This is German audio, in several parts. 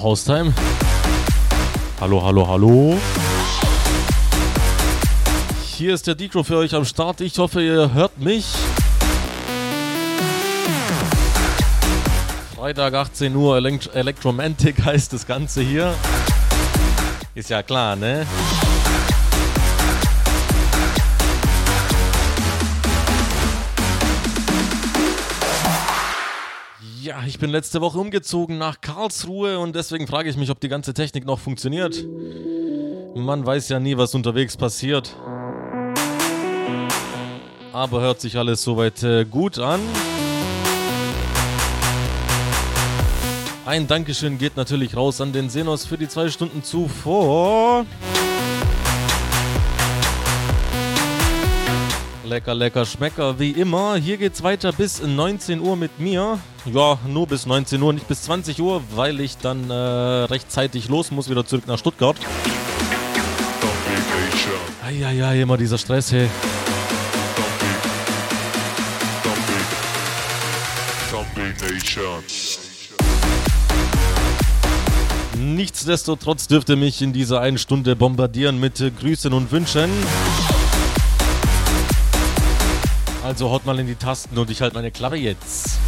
So, Haustime. Hallo, hallo, hallo. Hier ist der Dicro für euch am Start. Ich hoffe, ihr hört mich. Freitag 18 Uhr Elekt Electromantic heißt das Ganze hier. Ist ja klar, ne? Ich bin letzte Woche umgezogen nach Karlsruhe und deswegen frage ich mich, ob die ganze Technik noch funktioniert. Man weiß ja nie, was unterwegs passiert. Aber hört sich alles soweit äh, gut an. Ein Dankeschön geht natürlich raus an den Senos für die zwei Stunden zuvor. Lecker, lecker, Schmecker, wie immer. Hier geht's weiter bis 19 Uhr mit mir. Ja, nur bis 19 Uhr, nicht bis 20 Uhr, weil ich dann äh, rechtzeitig los muss, wieder zurück nach Stuttgart. Eieiei, immer dieser Stress, hey. Nichtsdestotrotz dürft ihr mich in dieser einen Stunde bombardieren mit äh, Grüßen und Wünschen. Also haut mal in die Tasten und ich halte meine Klappe jetzt.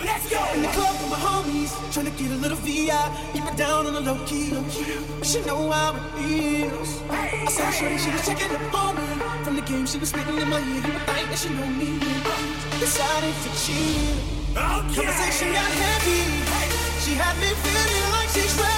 Let's go in the club with my homies, trying to get a little VI. Keep it down on the low key. But she know how it feels. I saw Shorty, she was checking up on me. From the game, she was spitting in my ear. You would think that she know me. Decided to cheat. Okay. Conversation got heavy. She had me feeling like she's ready.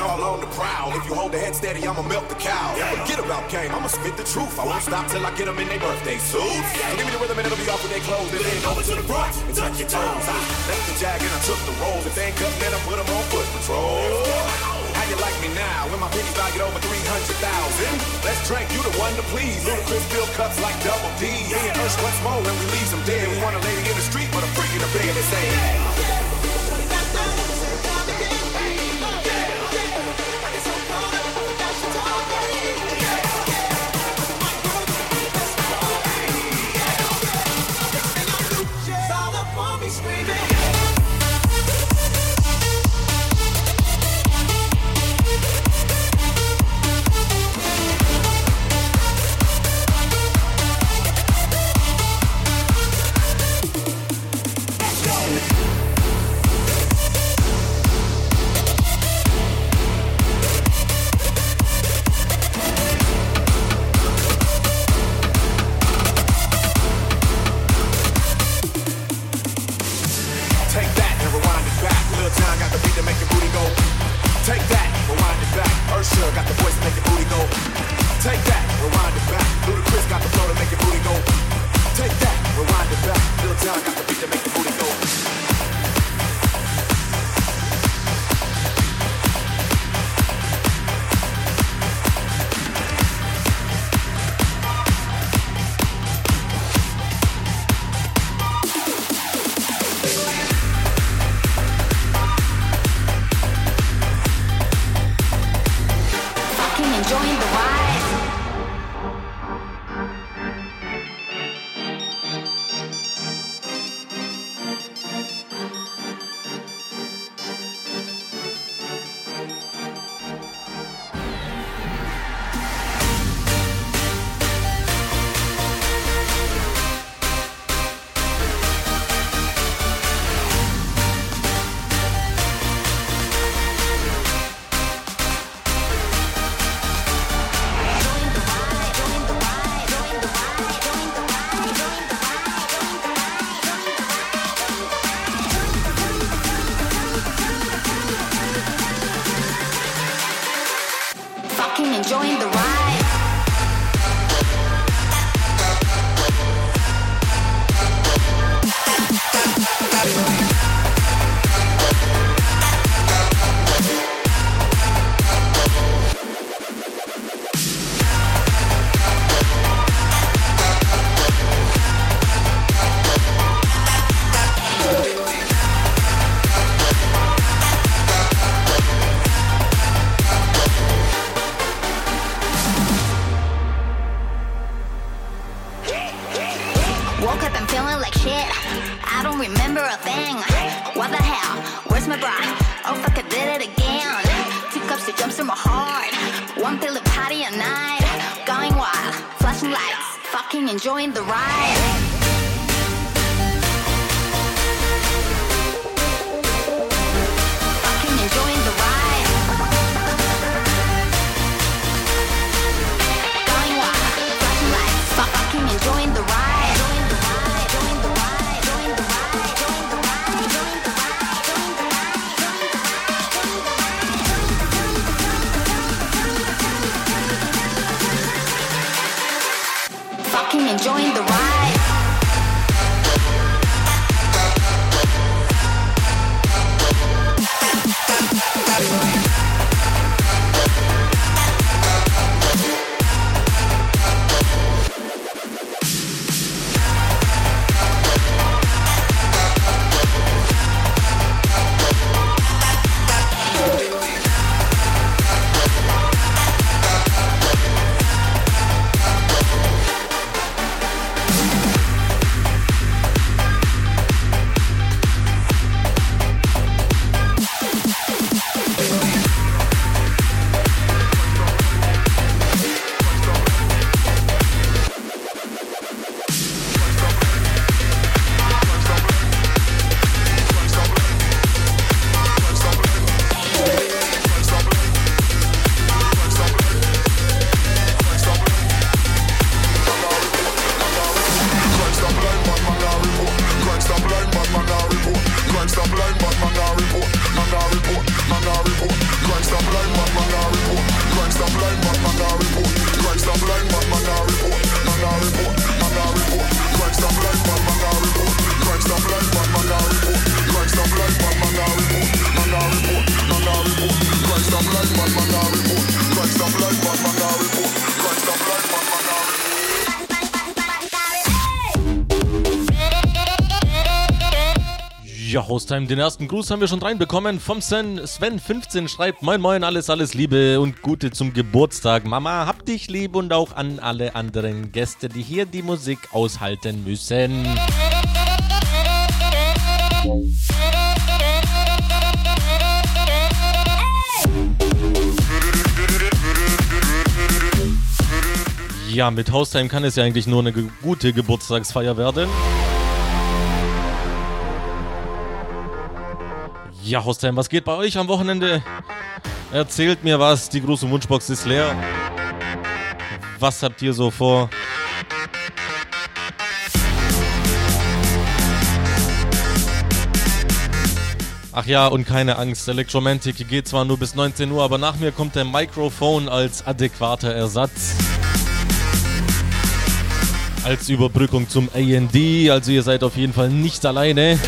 been all on the prowl. If you hold the head steady, I'ma melt the cow. Forget about game, I'ma spit the truth. I won't stop till I get them in their birthday suits. So give me the rhythm and it'll be off with their clothes. Then over to the front and tuck your toes. I left the jag and I took the rolls. If they ain't cut, then I put them on foot patrol How you like me now? When my views I get over 300,000? Let's drink, you the one to please. Ludacris bill cuts like double D. Yeah, and what's more when we leave them dead? We want a lady in the street, but a freak in the bed. They say, enjoying the ride. Haustime. Den ersten Gruß haben wir schon reinbekommen vom Sven15 schreibt Moin Moin, alles, alles Liebe und Gute zum Geburtstag. Mama, hab dich lieb und auch an alle anderen Gäste, die hier die Musik aushalten müssen. Ja, mit Haustime kann es ja eigentlich nur eine gute Geburtstagsfeier werden. Ja, Hostheim, was geht bei euch am Wochenende? Erzählt mir was, die große Wunschbox ist leer. Was habt ihr so vor? Ach ja, und keine Angst, Electromantic geht zwar nur bis 19 Uhr, aber nach mir kommt der Microphone als adäquater Ersatz. Als Überbrückung zum AND, also ihr seid auf jeden Fall nicht alleine.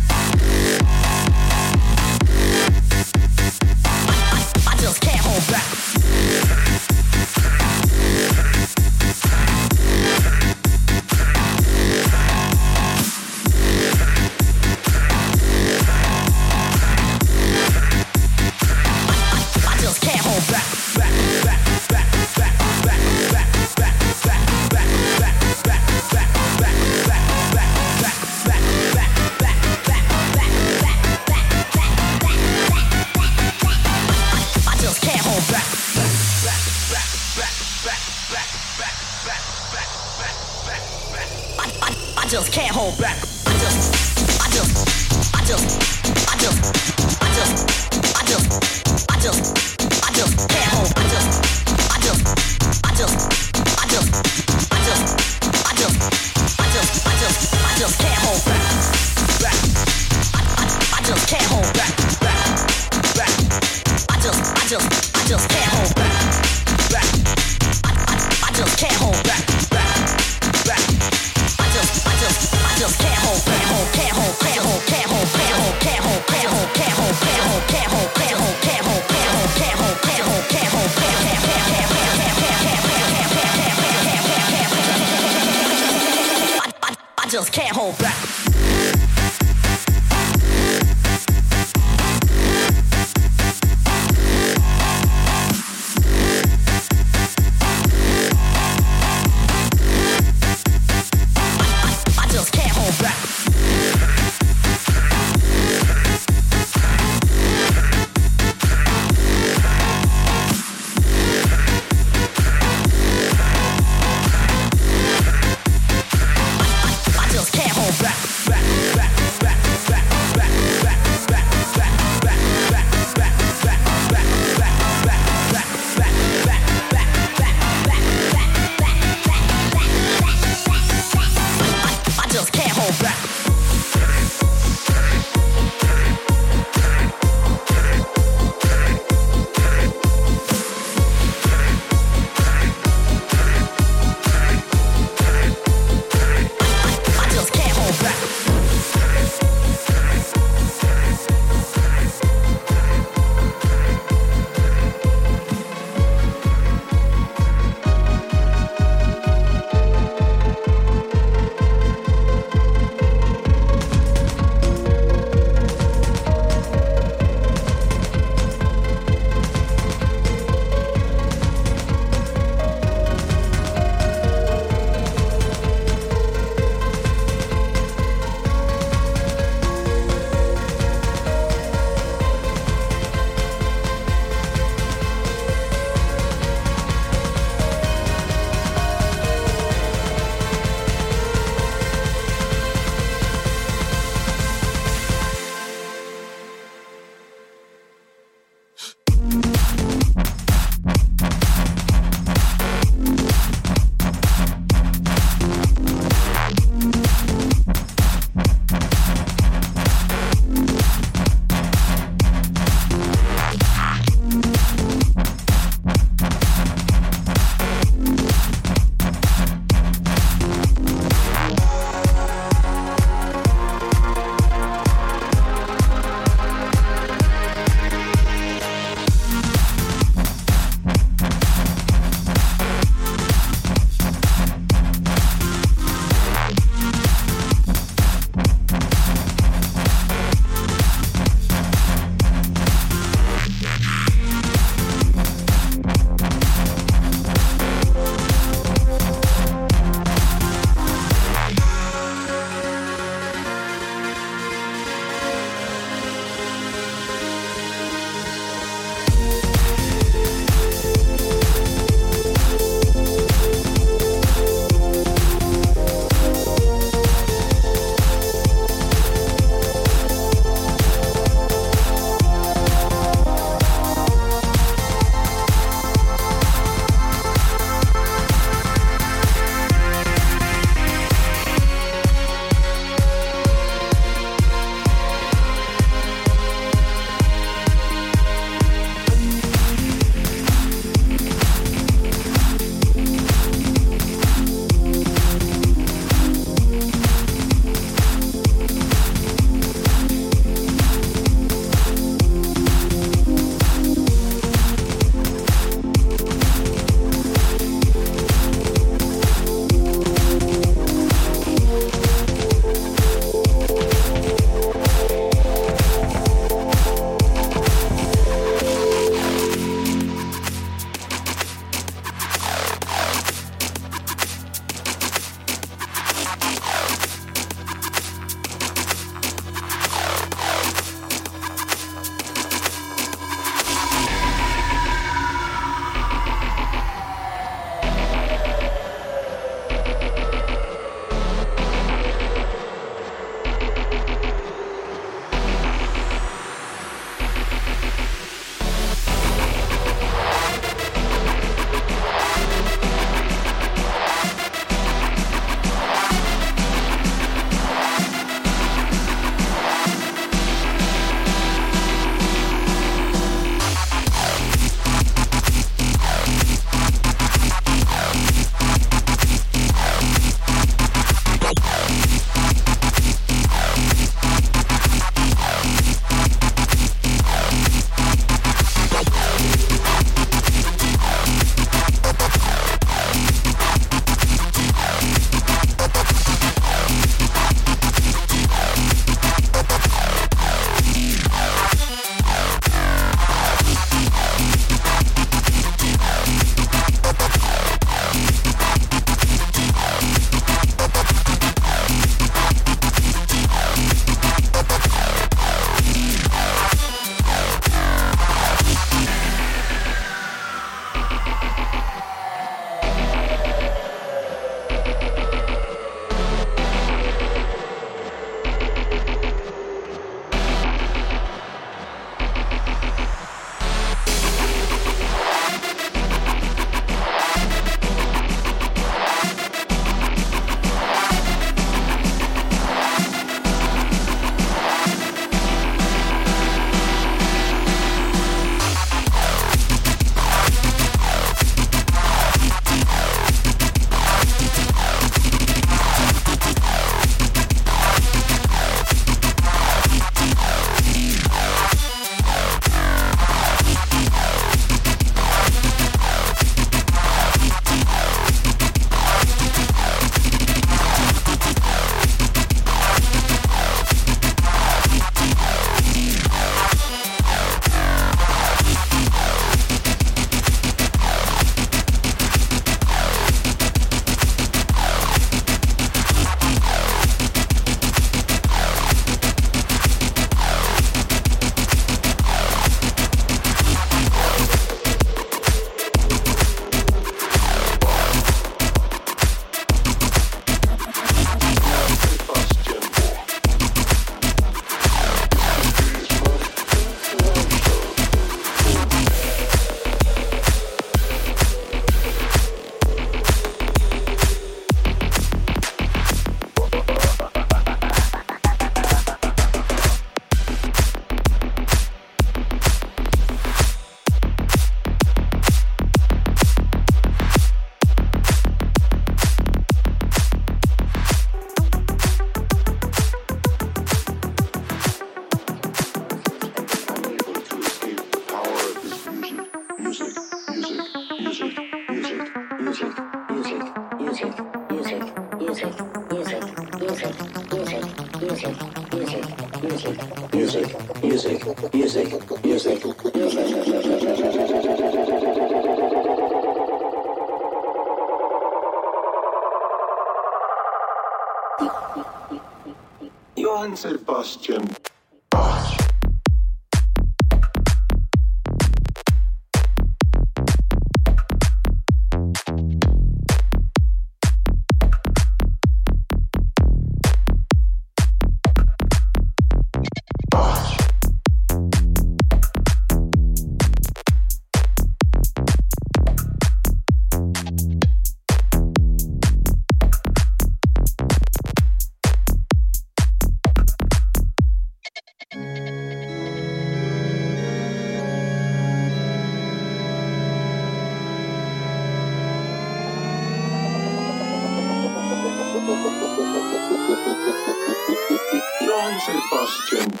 It's a question.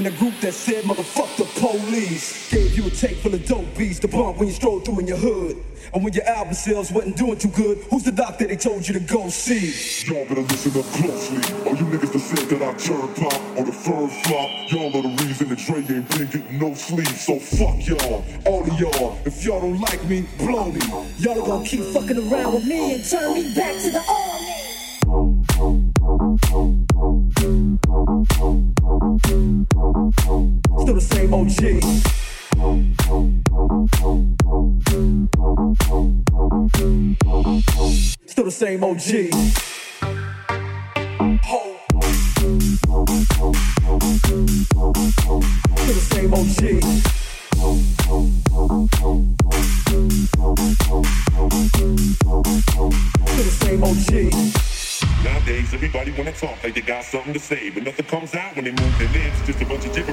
And the group that said motherfuck the police. Gave you a tape full of dope beats to bump when you stroll through in your hood. And when your album sales wasn't doing too good, who's the doctor they told you to go see? Y'all better listen up closely. All you niggas that said that I turn pop on the first flop, y'all are the reason that Dre ain't been getting no sleep. So fuck y'all, all of y'all. If y'all don't like me, blow me. Y'all are gonna keep fucking around with me and turn me back to the army. Still the same OG. Still the same OG. Still the same OG. Nowadays, everybody wanna talk like they got something to say, but nothing comes out when they move their lips. Just a bunch of gibberish,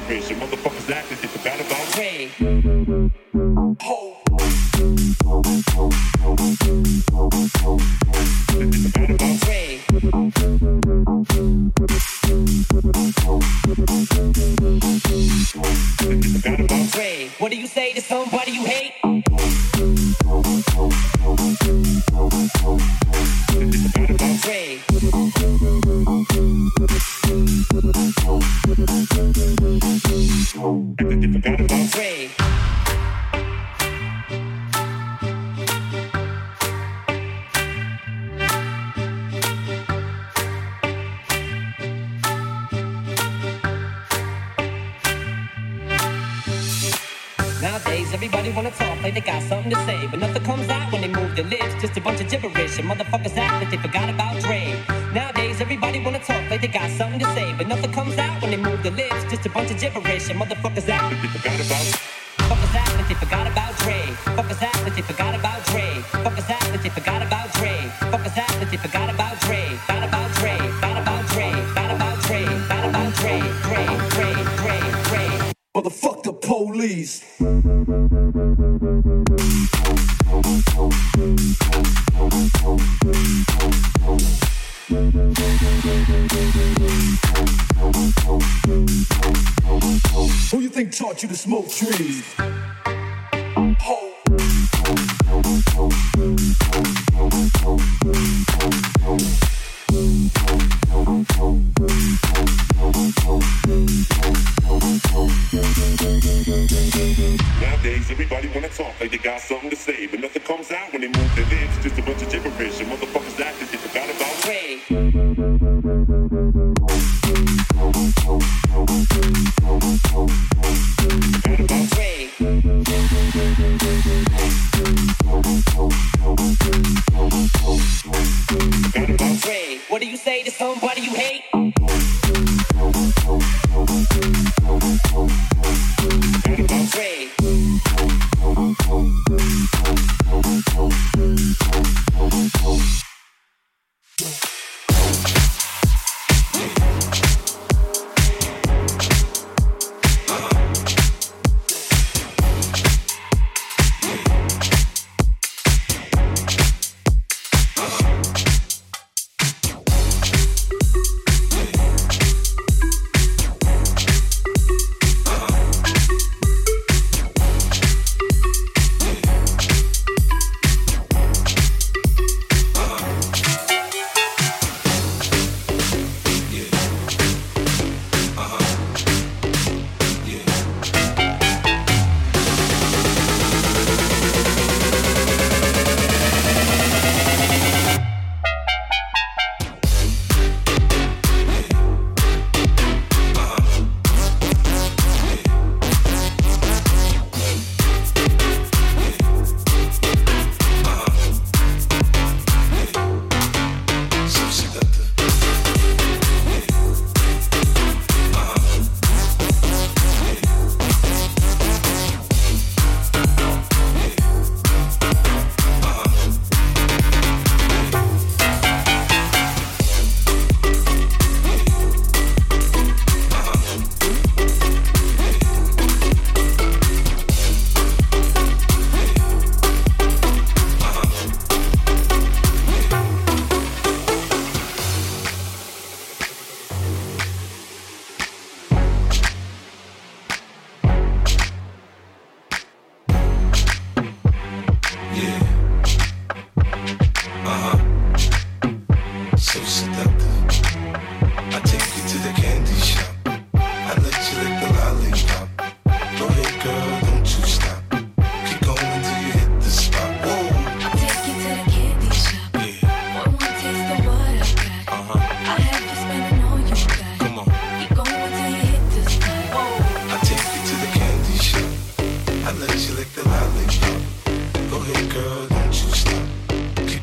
please.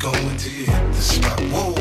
Gonna hit the spot. Whoa.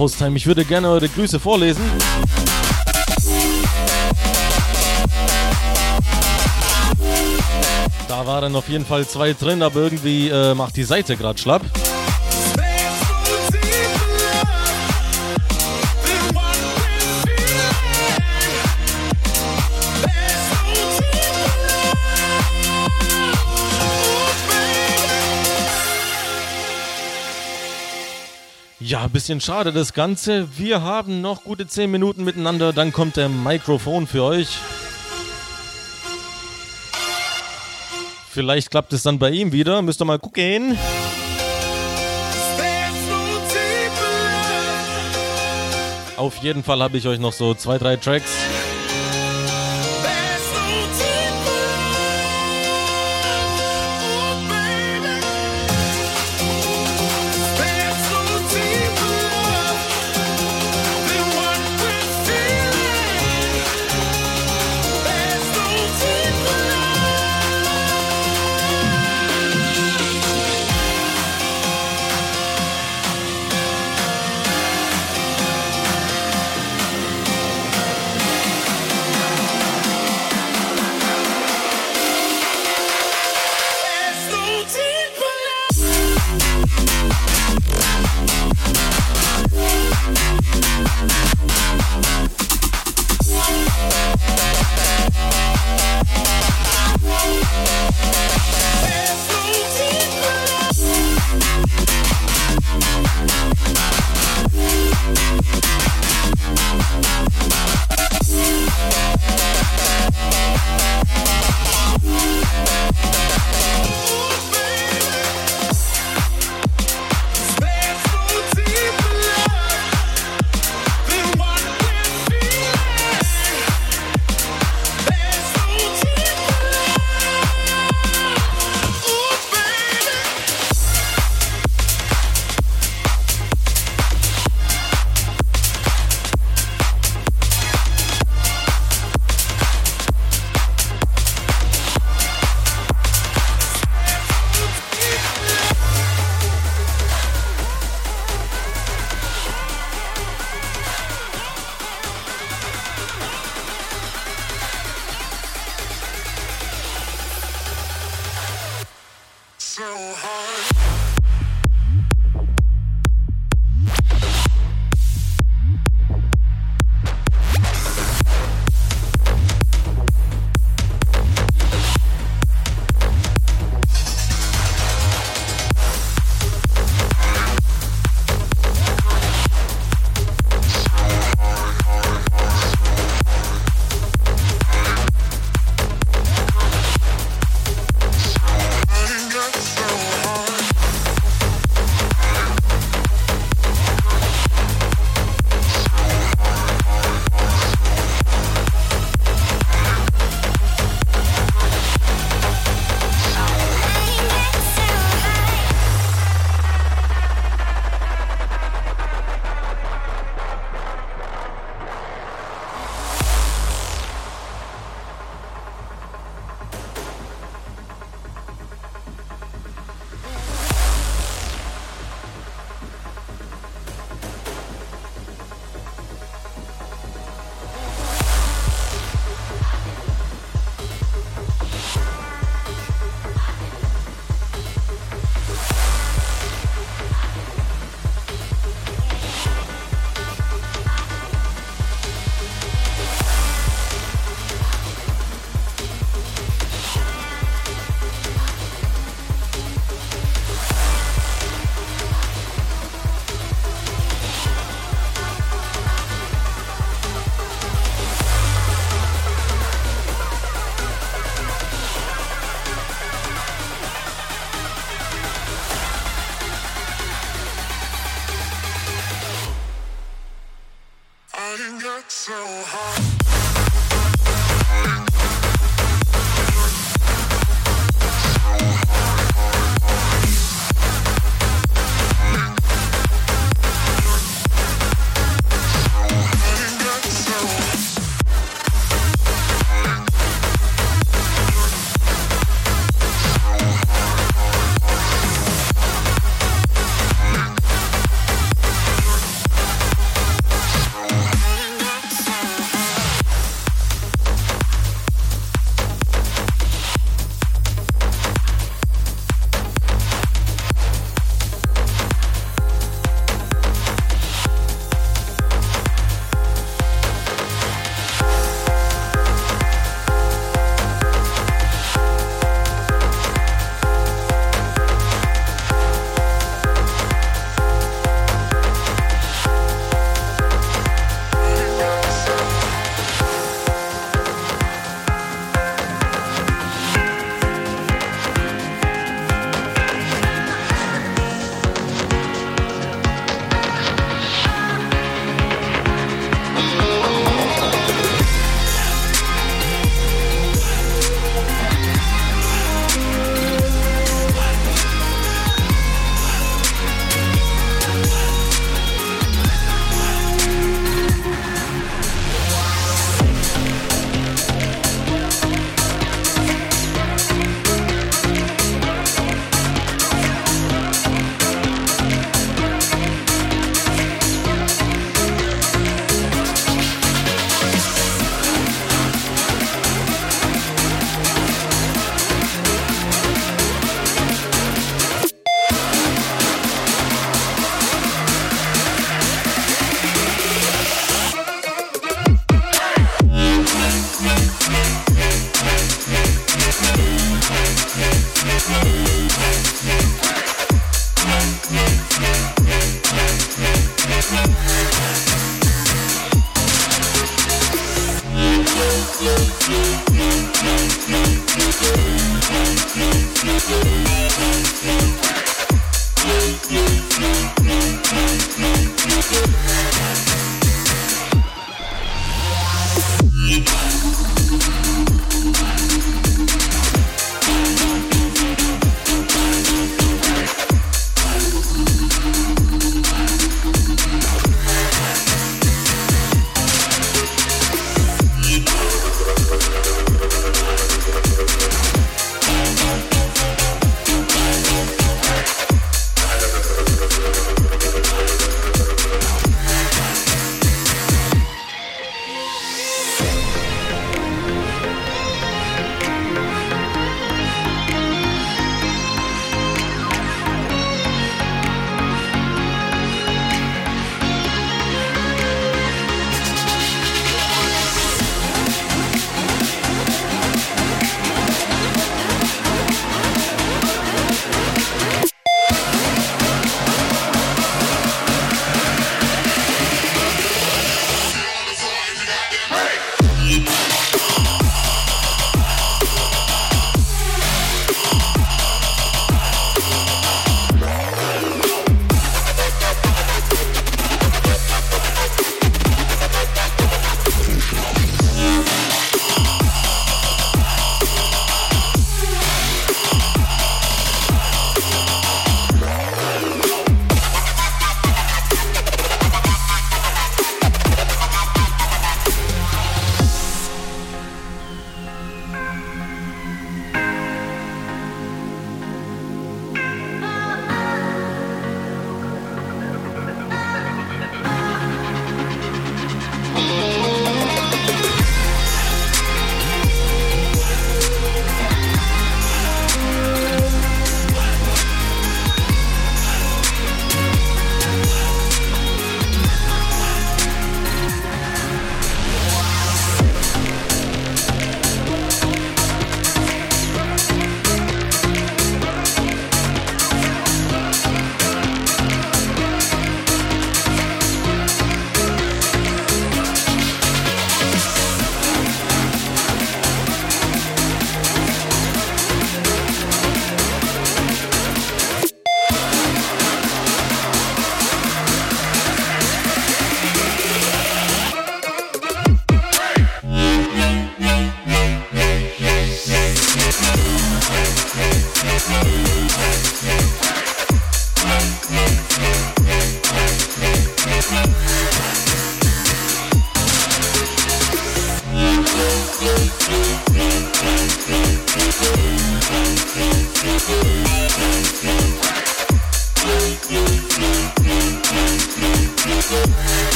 Ja, Hostime, ich würde gerne eure Grüße vorlesen. Da waren auf jeden Fall zwei drin, aber irgendwie äh, macht die Seite gerade schlapp. Bisschen schade das Ganze. Wir haben noch gute 10 Minuten miteinander, dann kommt der Mikrofon für euch. Vielleicht klappt es dann bei ihm wieder. Müsst ihr mal gucken. Auf jeden Fall habe ich euch noch so zwei, drei Tracks.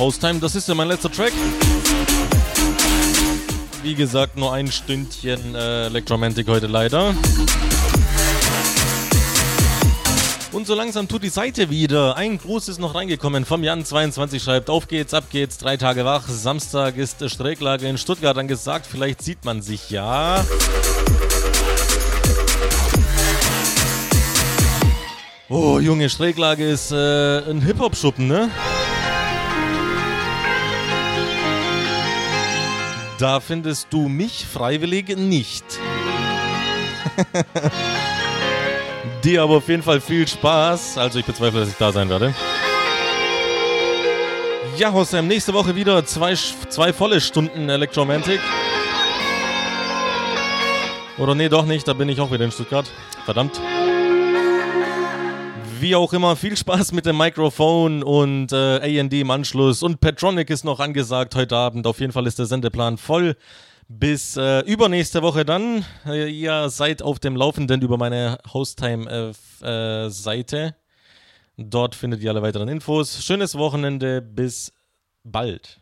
Hostime, das ist ja mein letzter Track. Wie gesagt, nur ein Stündchen äh, Electromantic heute leider. Und so langsam tut die Seite wieder. Ein Gruß ist noch reingekommen vom Jan22 schreibt, auf geht's, ab geht's, drei Tage wach. Samstag ist Strecklage in Stuttgart angesagt, vielleicht sieht man sich ja. Oh, Junge, Strecklage ist äh, ein Hip-Hop-Schuppen, ne? Da findest du mich freiwillig nicht. Dir aber auf jeden Fall viel Spaß. Also ich bezweifle, dass ich da sein werde. Ja, Hossam, nächste Woche wieder zwei, zwei volle Stunden Electromantic. Oder nee, doch nicht, da bin ich auch wieder in Stuttgart. Verdammt. Wie auch immer, viel Spaß mit dem Mikrofon und äh, AD im Anschluss. Und Petronic ist noch angesagt heute Abend. Auf jeden Fall ist der Sendeplan voll. Bis äh, übernächste Woche dann. Äh, ihr seid auf dem Laufenden über meine Hosttime-Seite. Äh, Dort findet ihr alle weiteren Infos. Schönes Wochenende. Bis bald.